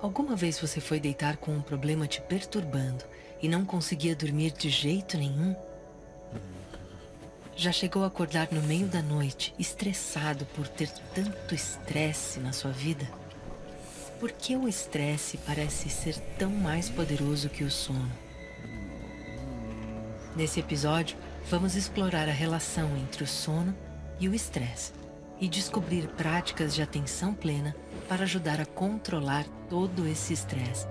Alguma vez você foi deitar com um problema te perturbando e não conseguia dormir de jeito nenhum? Já chegou a acordar no meio da noite, estressado por ter tanto estresse na sua vida? Por que o estresse parece ser tão mais poderoso que o sono? Nesse episódio, vamos explorar a relação entre o sono e o estresse e descobrir práticas de atenção plena para ajudar a controlar todo esse estresse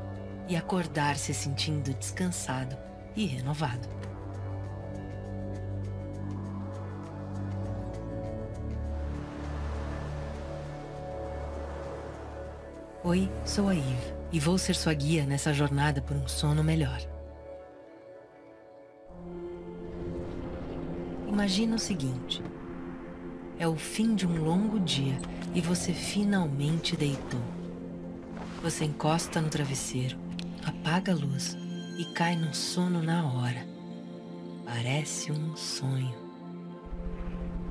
e acordar se sentindo descansado e renovado. Oi, sou a Eve e vou ser sua guia nessa jornada por um sono melhor. Imagina o seguinte: é o fim de um longo dia e você finalmente deitou. Você encosta no travesseiro, apaga a luz e cai no sono na hora. Parece um sonho.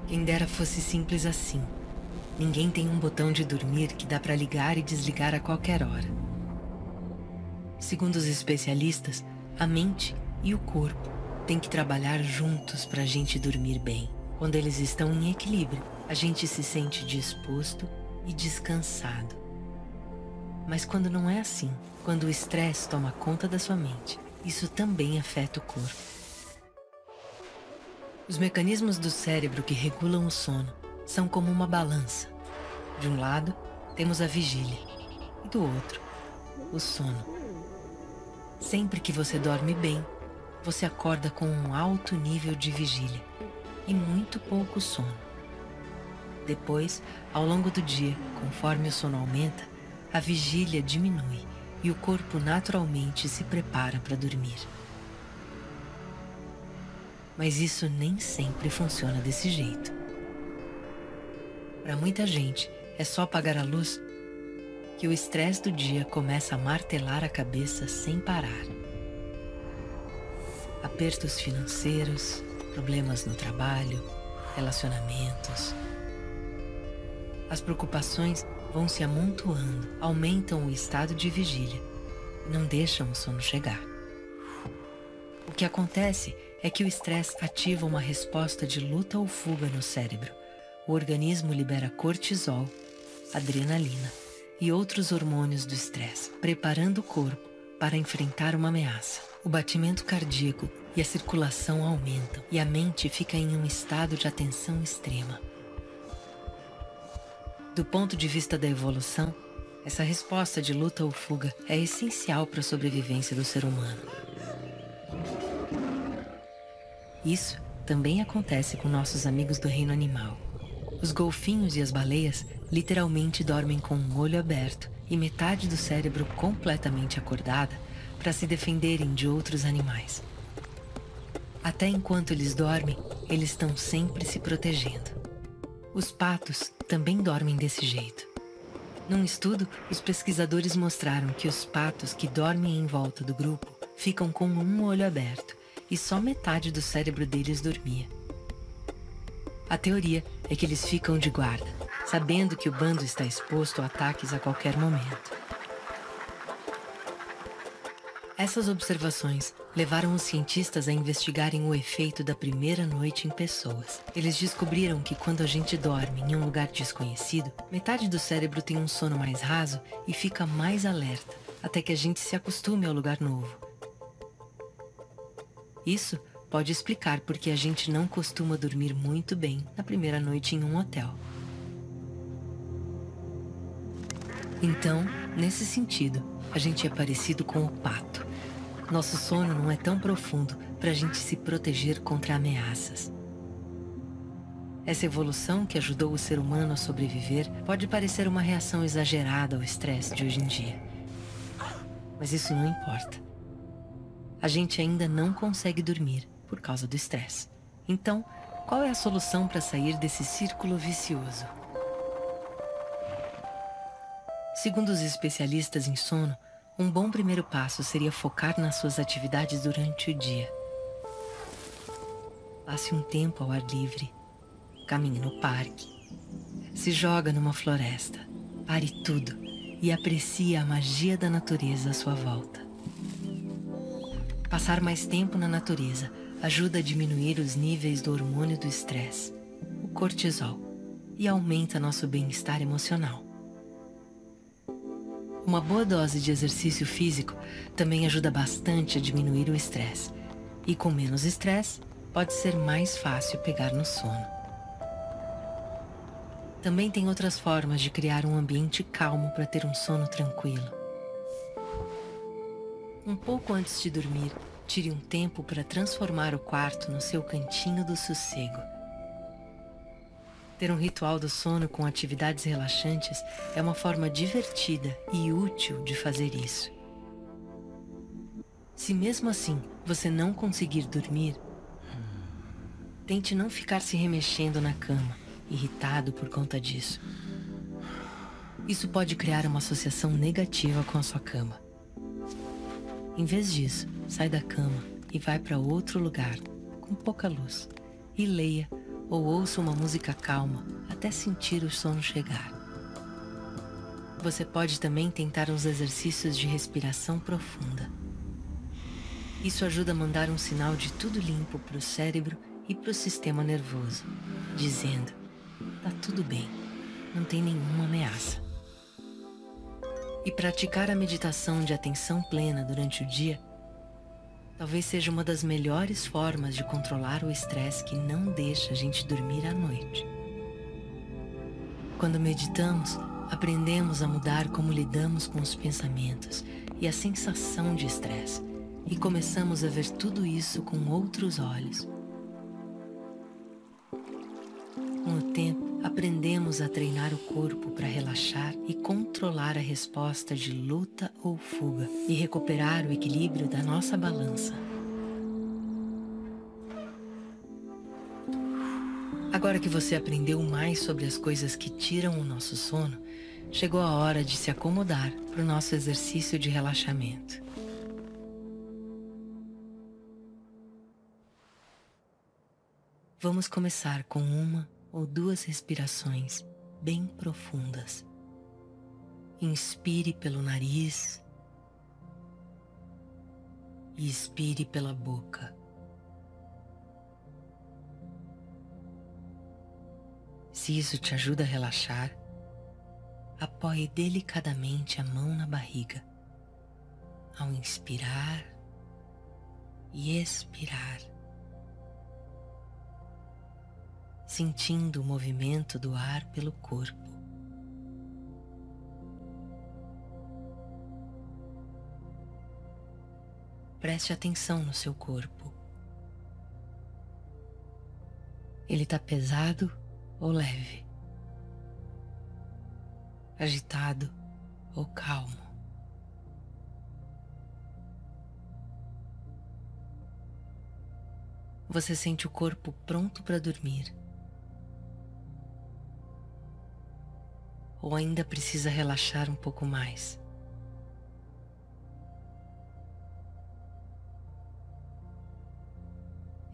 Quem dera fosse simples assim. Ninguém tem um botão de dormir que dá para ligar e desligar a qualquer hora. Segundo os especialistas, a mente e o corpo têm que trabalhar juntos para a gente dormir bem. Quando eles estão em equilíbrio, a gente se sente disposto e descansado. Mas quando não é assim, quando o estresse toma conta da sua mente, isso também afeta o corpo. Os mecanismos do cérebro que regulam o sono são como uma balança. De um lado, temos a vigília, e do outro, o sono. Sempre que você dorme bem, você acorda com um alto nível de vigília e muito pouco sono. Depois, ao longo do dia, conforme o sono aumenta, a vigília diminui e o corpo naturalmente se prepara para dormir. Mas isso nem sempre funciona desse jeito. Para muita gente, é só apagar a luz que o estresse do dia começa a martelar a cabeça sem parar. Apertos financeiros, problemas no trabalho, relacionamentos. As preocupações vão se amontoando, aumentam o estado de vigília e não deixam o sono chegar. O que acontece é que o estresse ativa uma resposta de luta ou fuga no cérebro. O organismo libera cortisol, adrenalina e outros hormônios do estresse, preparando o corpo para enfrentar uma ameaça. O batimento cardíaco e a circulação aumentam e a mente fica em um estado de atenção extrema. Do ponto de vista da evolução, essa resposta de luta ou fuga é essencial para a sobrevivência do ser humano. Isso também acontece com nossos amigos do reino animal. Os golfinhos e as baleias literalmente dormem com um olho aberto e metade do cérebro completamente acordada para se defenderem de outros animais. Até enquanto eles dormem, eles estão sempre se protegendo. Os patos também dormem desse jeito. Num estudo, os pesquisadores mostraram que os patos que dormem em volta do grupo ficam com um olho aberto e só metade do cérebro deles dormia. A teoria é que eles ficam de guarda, sabendo que o bando está exposto a ataques a qualquer momento. Essas observações levaram os cientistas a investigarem o efeito da primeira noite em pessoas. Eles descobriram que quando a gente dorme em um lugar desconhecido, metade do cérebro tem um sono mais raso e fica mais alerta, até que a gente se acostume ao lugar novo. Isso pode explicar por que a gente não costuma dormir muito bem na primeira noite em um hotel. Então, nesse sentido, a gente é parecido com o pato. Nosso sono não é tão profundo para a gente se proteger contra ameaças. Essa evolução que ajudou o ser humano a sobreviver pode parecer uma reação exagerada ao estresse de hoje em dia. Mas isso não importa. A gente ainda não consegue dormir por causa do estresse. Então, qual é a solução para sair desse círculo vicioso? Segundo os especialistas em sono, um bom primeiro passo seria focar nas suas atividades durante o dia. Passe um tempo ao ar livre, caminhe no parque, se joga numa floresta, pare tudo e aprecie a magia da natureza à sua volta. Passar mais tempo na natureza ajuda a diminuir os níveis do hormônio do estresse, o cortisol, e aumenta nosso bem-estar emocional. Uma boa dose de exercício físico também ajuda bastante a diminuir o estresse. E com menos estresse, pode ser mais fácil pegar no sono. Também tem outras formas de criar um ambiente calmo para ter um sono tranquilo. Um pouco antes de dormir, tire um tempo para transformar o quarto no seu cantinho do sossego. Ter um ritual do sono com atividades relaxantes é uma forma divertida e útil de fazer isso. Se mesmo assim você não conseguir dormir, tente não ficar se remexendo na cama, irritado por conta disso. Isso pode criar uma associação negativa com a sua cama. Em vez disso, sai da cama e vai para outro lugar, com pouca luz, e leia ou ouça uma música calma até sentir o sono chegar. Você pode também tentar uns exercícios de respiração profunda. Isso ajuda a mandar um sinal de tudo limpo para o cérebro e para o sistema nervoso, dizendo: tá tudo bem, não tem nenhuma ameaça. E praticar a meditação de atenção plena durante o dia talvez seja uma das melhores formas de controlar o estresse que não deixa a gente dormir à noite. Quando meditamos, aprendemos a mudar como lidamos com os pensamentos e a sensação de estresse e começamos a ver tudo isso com outros olhos. Com o tempo, aprendemos a treinar o corpo para relaxar e controlar a resposta de luta ou fuga e recuperar o equilíbrio da nossa balança. Agora que você aprendeu mais sobre as coisas que tiram o nosso sono, chegou a hora de se acomodar para o nosso exercício de relaxamento. Vamos começar com uma ou duas respirações bem profundas. Inspire pelo nariz e expire pela boca. Se isso te ajuda a relaxar, apoie delicadamente a mão na barriga ao inspirar e expirar. Sentindo o movimento do ar pelo corpo. Preste atenção no seu corpo. Ele está pesado ou leve? Agitado ou calmo? Você sente o corpo pronto para dormir. Ou ainda precisa relaxar um pouco mais?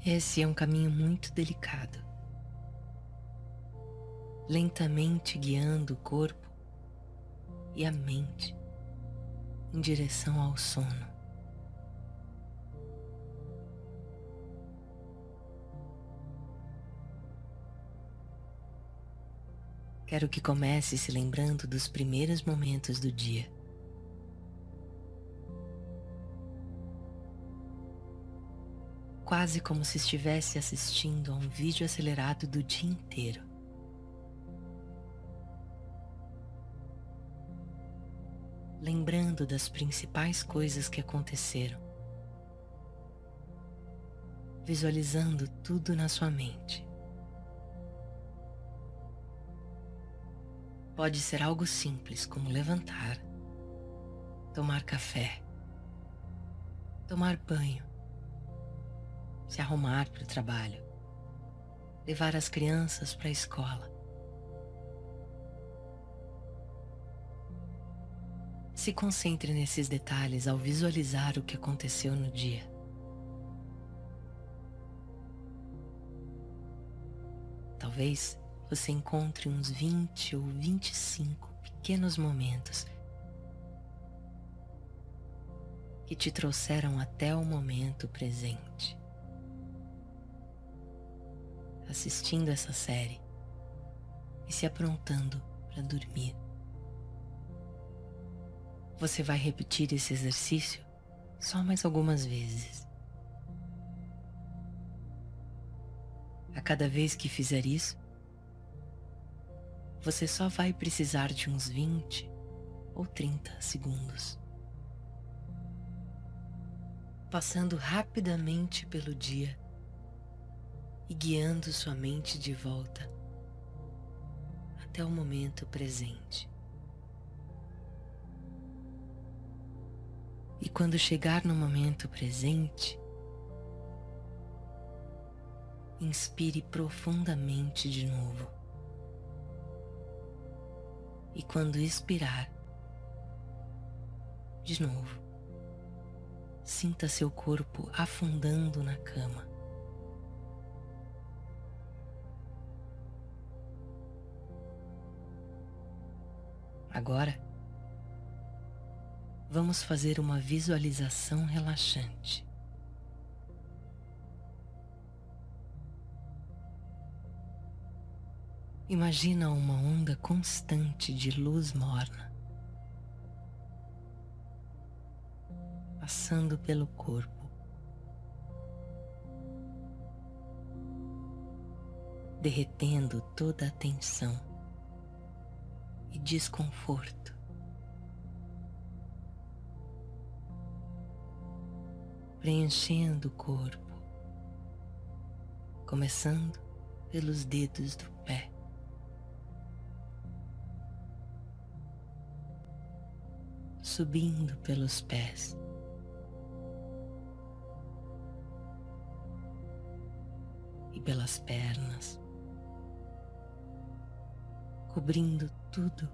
Esse é um caminho muito delicado. Lentamente guiando o corpo e a mente em direção ao sono. Quero que comece se lembrando dos primeiros momentos do dia. Quase como se estivesse assistindo a um vídeo acelerado do dia inteiro. Lembrando das principais coisas que aconteceram. Visualizando tudo na sua mente. Pode ser algo simples, como levantar, tomar café, tomar banho, se arrumar para o trabalho, levar as crianças para a escola. Se concentre nesses detalhes ao visualizar o que aconteceu no dia. Talvez você encontre uns 20 ou 25 pequenos momentos que te trouxeram até o momento presente. Assistindo essa série e se aprontando para dormir. Você vai repetir esse exercício só mais algumas vezes. A cada vez que fizer isso, você só vai precisar de uns 20 ou 30 segundos passando rapidamente pelo dia e guiando sua mente de volta até o momento presente. E quando chegar no momento presente, inspire profundamente de novo. E quando expirar, de novo Sinta seu corpo afundando na cama. Agora, vamos fazer uma visualização relaxante. Imagina uma onda constante de luz morna passando pelo corpo. Derretendo toda a tensão e desconforto. Preenchendo o corpo, começando pelos dedos do Subindo pelos pés. pelas pernas, cobrindo tudo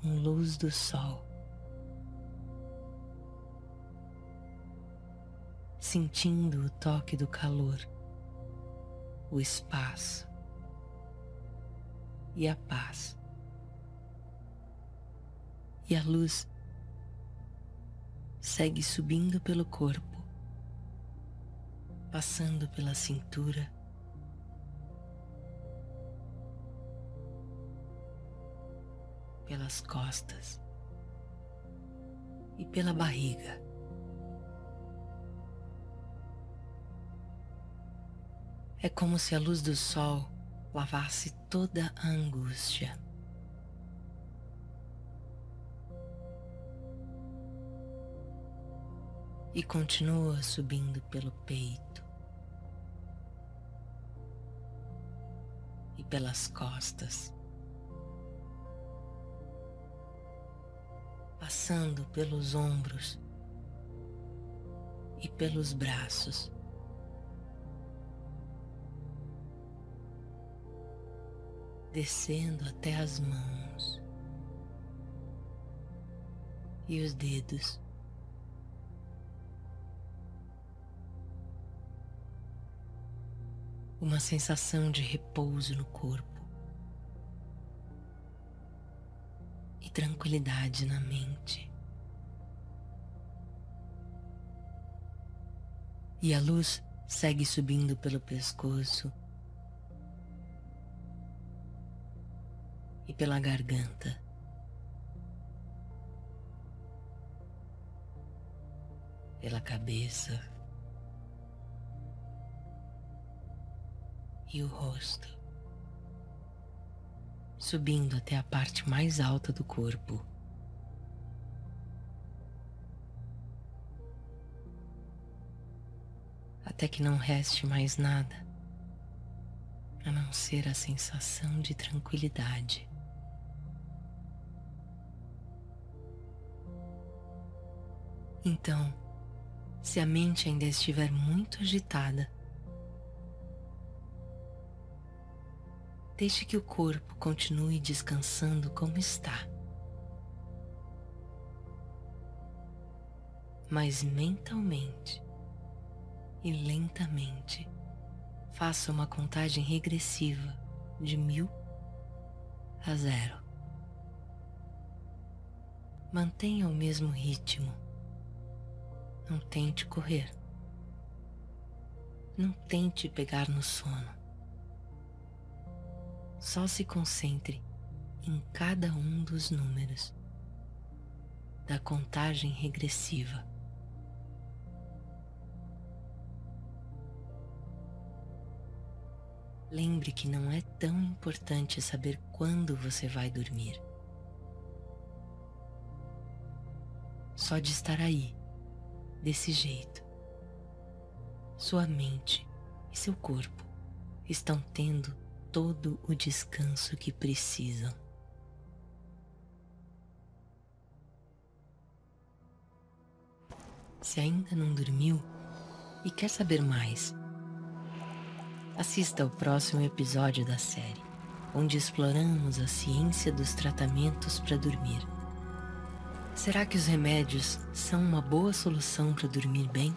com luz do sol. Sentindo o toque do calor, o espaço e a paz. E a luz segue subindo pelo corpo, passando pela cintura pelas costas e pela barriga. É como se a luz do sol lavasse toda a angústia. E continua subindo pelo peito e pelas costas. passando pelos ombros e pelos braços. Descendo até as mãos e os dedos. Uma sensação de repouso no corpo. tranquilidade na mente. E a luz segue subindo pelo pescoço e pela garganta. Pela cabeça e o rosto subindo até a parte mais alta do corpo. Até que não reste mais nada a não ser a sensação de tranquilidade. Então, se a mente ainda estiver muito agitada, Deixe que o corpo continue descansando como está. Mas mentalmente e lentamente faça uma contagem regressiva de mil a zero. Mantenha o mesmo ritmo, Não tente correr. Não tente pegar no sono. Só se concentre em cada um dos números da contagem regressiva. Lembre que não é tão importante saber quando você vai dormir. Só de estar aí, desse jeito, sua mente e seu corpo estão tendo todo o descanso que precisam. Se ainda não dormiu e quer saber mais, assista ao próximo episódio da série, onde exploramos a ciência dos tratamentos para dormir. Será que os remédios são uma boa solução para dormir bem?